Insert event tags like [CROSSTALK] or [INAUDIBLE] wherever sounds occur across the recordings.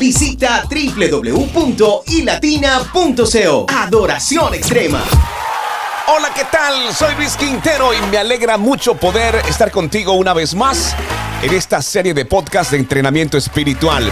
Visita www.ilatina.co. Adoración extrema. Hola, ¿qué tal? Soy Luis Quintero y me alegra mucho poder estar contigo una vez más en esta serie de podcast de entrenamiento espiritual.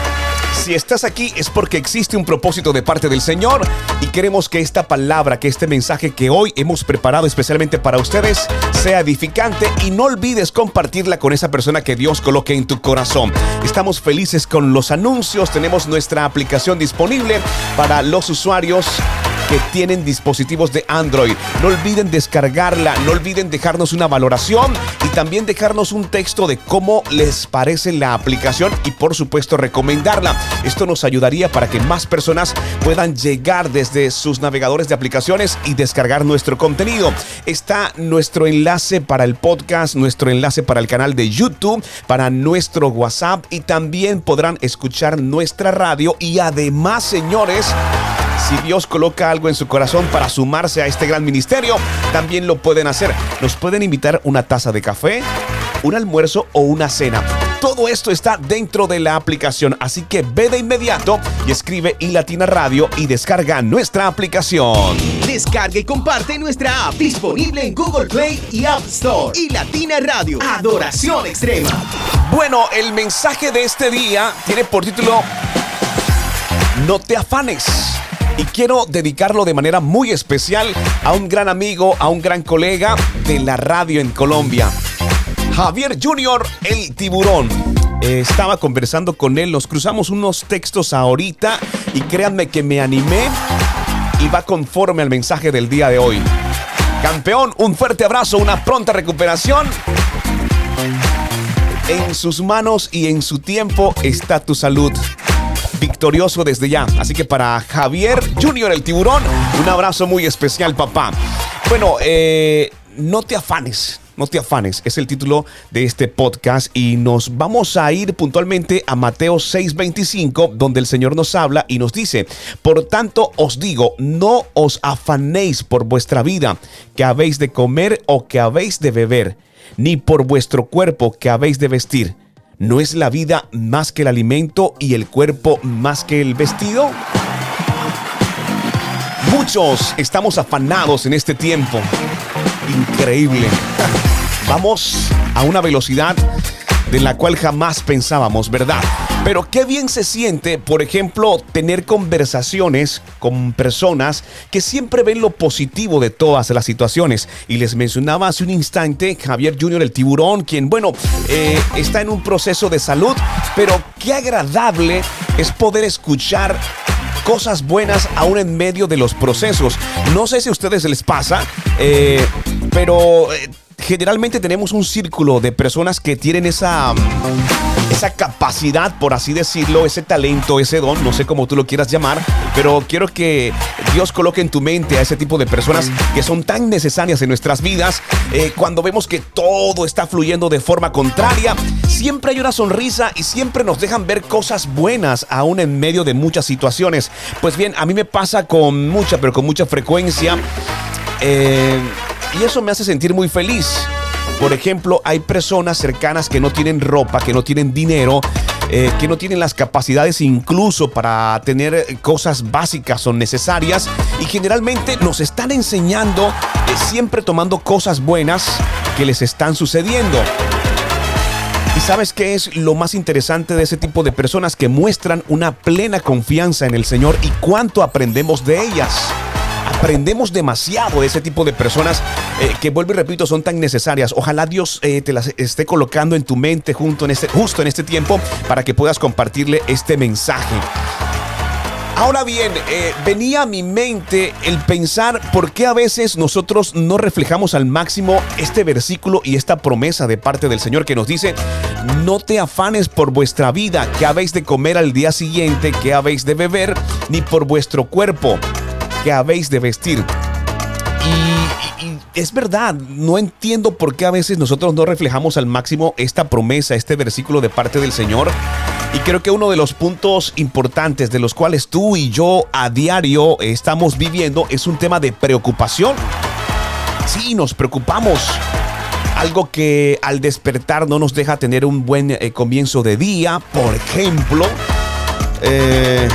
Si estás aquí es porque existe un propósito de parte del Señor y queremos que esta palabra, que este mensaje que hoy hemos preparado especialmente para ustedes sea edificante y no olvides compartirla con esa persona que Dios coloque en tu corazón. Estamos felices con los anuncios, tenemos nuestra aplicación disponible para los usuarios que tienen dispositivos de Android. No olviden descargarla, no olviden dejarnos una valoración y también dejarnos un texto de cómo les parece la aplicación y por supuesto recomendarla. Esto nos ayudaría para que más personas puedan llegar desde sus navegadores de aplicaciones y descargar nuestro contenido. Está nuestro enlace para el podcast, nuestro enlace para el canal de YouTube, para nuestro WhatsApp y también podrán escuchar nuestra radio y además, señores, si Dios coloca algo en su corazón para sumarse a este gran ministerio, también lo pueden hacer. Nos pueden invitar una taza de café, un almuerzo o una cena. Todo esto está dentro de la aplicación, así que ve de inmediato y escribe iLatina Radio y descarga nuestra aplicación. Descarga y comparte nuestra app disponible en Google Play y App Store. Y Latina Radio, Adoración Extrema. Bueno, el mensaje de este día tiene por título No te afanes y quiero dedicarlo de manera muy especial a un gran amigo, a un gran colega de la radio en Colombia. Javier Junior, el tiburón. estaba conversando con él, nos cruzamos unos textos ahorita y créanme que me animé y va conforme al mensaje del día de hoy. Campeón, un fuerte abrazo, una pronta recuperación. En sus manos y en su tiempo está tu salud victorioso desde ya. Así que para Javier Junior, el tiburón, un abrazo muy especial, papá. Bueno, eh, no te afanes. No te afanes, es el título de este podcast y nos vamos a ir puntualmente a Mateo 6:25, donde el Señor nos habla y nos dice, por tanto os digo, no os afanéis por vuestra vida, que habéis de comer o que habéis de beber, ni por vuestro cuerpo que habéis de vestir. ¿No es la vida más que el alimento y el cuerpo más que el vestido? Muchos estamos afanados en este tiempo. Increíble. Vamos a una velocidad de la cual jamás pensábamos, ¿verdad? Pero qué bien se siente, por ejemplo, tener conversaciones con personas que siempre ven lo positivo de todas las situaciones. Y les mencionaba hace un instante Javier Junior, el tiburón, quien, bueno, eh, está en un proceso de salud, pero qué agradable es poder escuchar cosas buenas aún en medio de los procesos. No sé si a ustedes les pasa, eh, pero... Eh, generalmente tenemos un círculo de personas que tienen esa, esa capacidad, por así decirlo, ese talento, ese don, no sé cómo tú lo quieras llamar, pero quiero que Dios coloque en tu mente a ese tipo de personas que son tan necesarias en nuestras vidas. Eh, cuando vemos que todo está fluyendo de forma contraria, siempre hay una sonrisa y siempre nos dejan ver cosas buenas aún en medio de muchas situaciones. Pues bien, a mí me pasa con mucha, pero con mucha frecuencia. Eh, y eso me hace sentir muy feliz. Por ejemplo, hay personas cercanas que no tienen ropa, que no tienen dinero, eh, que no tienen las capacidades incluso para tener eh, cosas básicas o necesarias y generalmente nos están enseñando eh, siempre tomando cosas buenas que les están sucediendo. ¿Y sabes qué es lo más interesante de ese tipo de personas que muestran una plena confianza en el Señor y cuánto aprendemos de ellas? Aprendemos demasiado de ese tipo de personas eh, que, vuelvo y repito, son tan necesarias. Ojalá Dios eh, te las esté colocando en tu mente junto en este, justo en este tiempo para que puedas compartirle este mensaje. Ahora bien, eh, venía a mi mente el pensar por qué a veces nosotros no reflejamos al máximo este versículo y esta promesa de parte del Señor que nos dice, no te afanes por vuestra vida, que habéis de comer al día siguiente, que habéis de beber, ni por vuestro cuerpo habéis de vestir. Y, es verdad, no entiendo por qué a veces nosotros no reflejamos al máximo esta promesa, este versículo de parte del Señor. Y creo que uno de los puntos importantes de los cuales tú y yo a diario estamos viviendo es un tema de preocupación. Sí, nos preocupamos. Algo que al despertar no nos deja tener un buen eh, comienzo de día, por ejemplo eh,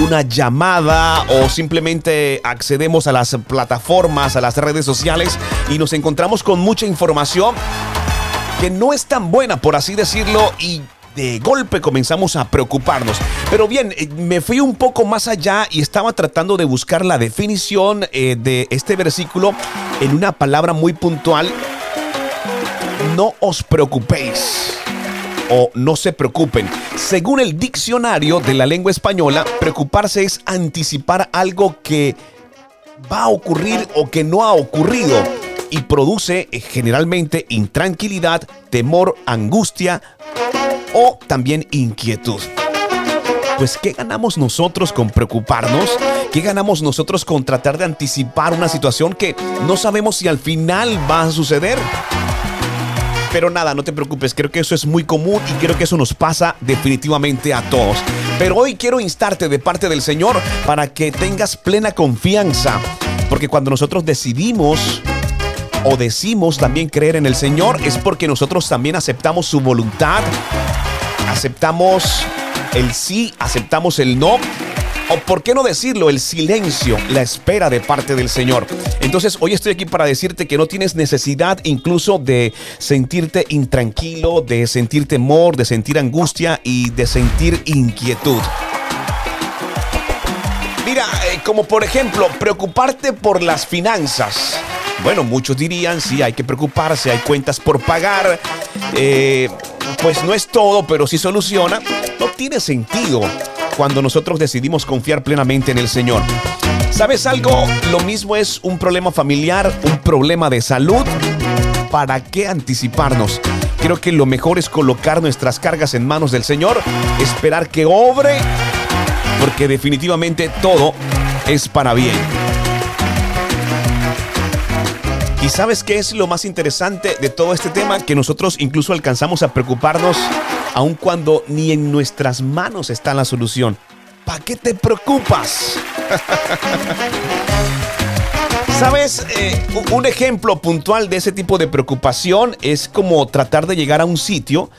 una llamada o simplemente accedemos a las plataformas, a las redes sociales y nos encontramos con mucha información que no es tan buena, por así decirlo, y de golpe comenzamos a preocuparnos. Pero bien, eh, me fui un poco más allá y estaba tratando de buscar la definición eh, de este versículo en una palabra muy puntual. No os preocupéis o no se preocupen. Según el diccionario de la lengua española, preocuparse es anticipar algo que va a ocurrir o que no ha ocurrido y produce eh, generalmente intranquilidad, temor, angustia o también inquietud. Pues, ¿qué ganamos nosotros con preocuparnos? ¿Qué ganamos nosotros con tratar de anticipar una situación que no sabemos si al final va a suceder? Pero nada, no te preocupes, creo que eso es muy común y creo que eso nos pasa definitivamente a todos. Pero hoy quiero instarte de parte del Señor para que tengas plena confianza, porque cuando nosotros decidimos o decimos también creer en el Señor es porque nosotros también aceptamos su voluntad, aceptamos el sí, aceptamos el no o por qué no decirlo, el silencio, la espera de parte del Señor. Entonces hoy estoy aquí para decirte que no tienes necesidad incluso de sentirte intranquilo, de sentir temor, de sentir angustia y de sentir inquietud. Mira, eh, como por ejemplo, preocuparte por las finanzas. Bueno, muchos dirían, sí, hay que preocuparse, hay cuentas por pagar. Eh, pues no es todo, pero sí soluciona. No tiene sentido cuando nosotros decidimos confiar plenamente en el Señor. ¿Sabes algo? Lo mismo es un problema familiar, un problema de salud. ¿Para qué anticiparnos? Creo que lo mejor es colocar nuestras cargas en manos del Señor, esperar que obre, porque definitivamente todo es para bien. ¿Y sabes qué es lo más interesante de todo este tema? Que nosotros incluso alcanzamos a preocuparnos aun cuando ni en nuestras manos está la solución. ¿Para qué te preocupas? [LAUGHS] ¿Sabes? Eh, un ejemplo puntual de ese tipo de preocupación es como tratar de llegar a un sitio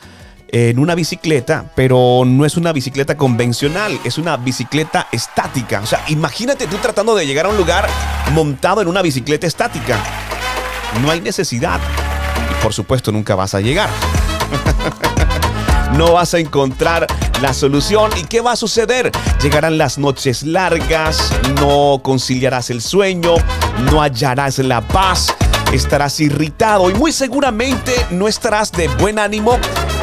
en una bicicleta, pero no es una bicicleta convencional, es una bicicleta estática. O sea, imagínate tú tratando de llegar a un lugar montado en una bicicleta estática. No hay necesidad. Y por supuesto nunca vas a llegar. [LAUGHS] no vas a encontrar la solución. ¿Y qué va a suceder? Llegarán las noches largas, no conciliarás el sueño, no hallarás la paz, estarás irritado y muy seguramente no estarás de buen ánimo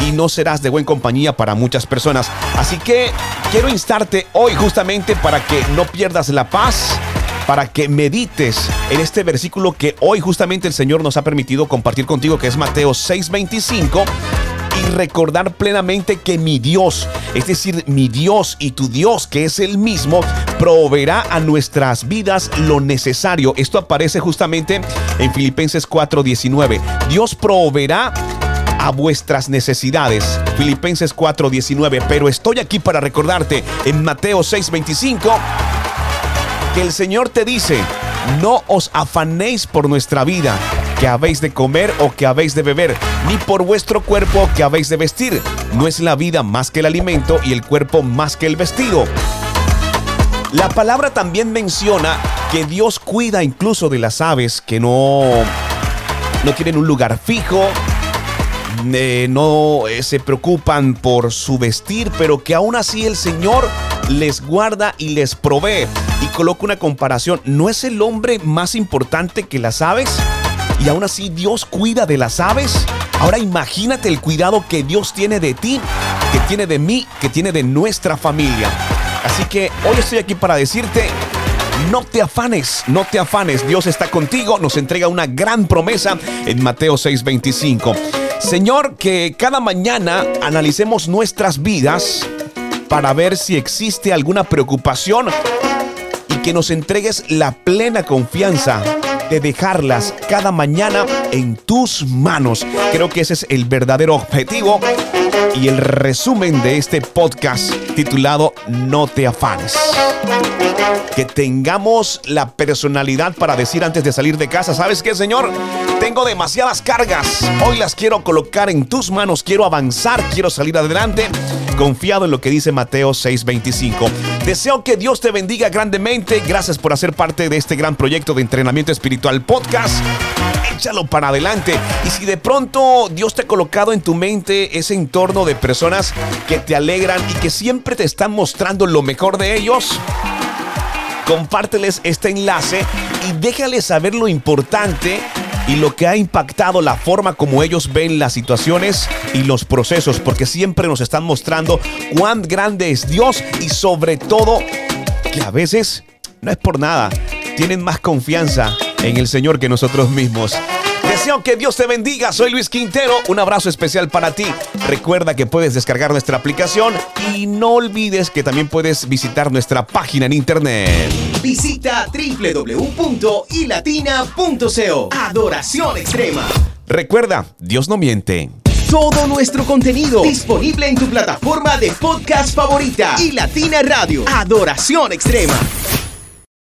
y no serás de buena compañía para muchas personas. Así que quiero instarte hoy justamente para que no pierdas la paz para que medites en este versículo que hoy justamente el Señor nos ha permitido compartir contigo, que es Mateo 6:25 y recordar plenamente que mi Dios, es decir, mi Dios y tu Dios, que es el mismo, proveerá a nuestras vidas lo necesario. Esto aparece justamente en Filipenses 4:19. Dios proveerá a vuestras necesidades. Filipenses 4:19. Pero estoy aquí para recordarte en Mateo 6:25 que el Señor te dice, no os afanéis por nuestra vida, que habéis de comer o que habéis de beber, ni por vuestro cuerpo que habéis de vestir. No es la vida más que el alimento y el cuerpo más que el vestido. La palabra también menciona que Dios cuida incluso de las aves que no, no tienen un lugar fijo, eh, no eh, se preocupan por su vestir, pero que aún así el Señor les guarda y les provee. Y coloca una comparación, ¿no es el hombre más importante que las aves? Y aún así Dios cuida de las aves. Ahora imagínate el cuidado que Dios tiene de ti, que tiene de mí, que tiene de nuestra familia. Así que hoy estoy aquí para decirte, no te afanes, no te afanes. Dios está contigo, nos entrega una gran promesa en Mateo 6:25. Señor, que cada mañana analicemos nuestras vidas para ver si existe alguna preocupación y que nos entregues la plena confianza de dejarlas cada mañana en tus manos. Creo que ese es el verdadero objetivo y el resumen de este podcast titulado No te afanes. Que tengamos la personalidad para decir antes de salir de casa, ¿sabes qué, Señor? Tengo demasiadas cargas. Hoy las quiero colocar en tus manos, quiero avanzar, quiero salir adelante confiado en lo que dice Mateo 6:25. Deseo que Dios te bendiga grandemente. Gracias por hacer parte de este gran proyecto de entrenamiento espiritual podcast échalo para adelante. Y si de pronto Dios te ha colocado en tu mente ese entorno de personas que te alegran y que siempre te están mostrando lo mejor de ellos, compárteles este enlace y déjales saber lo importante y lo que ha impactado la forma como ellos ven las situaciones y los procesos, porque siempre nos están mostrando cuán grande es Dios y sobre todo que a veces no es por nada, tienen más confianza en el Señor que nosotros mismos. Deseo que Dios te bendiga. Soy Luis Quintero. Un abrazo especial para ti. Recuerda que puedes descargar nuestra aplicación y no olvides que también puedes visitar nuestra página en internet. Visita www.ilatina.co. Adoración extrema. Recuerda, Dios no miente. Todo nuestro contenido disponible en tu plataforma de podcast favorita y Latina Radio. Adoración extrema.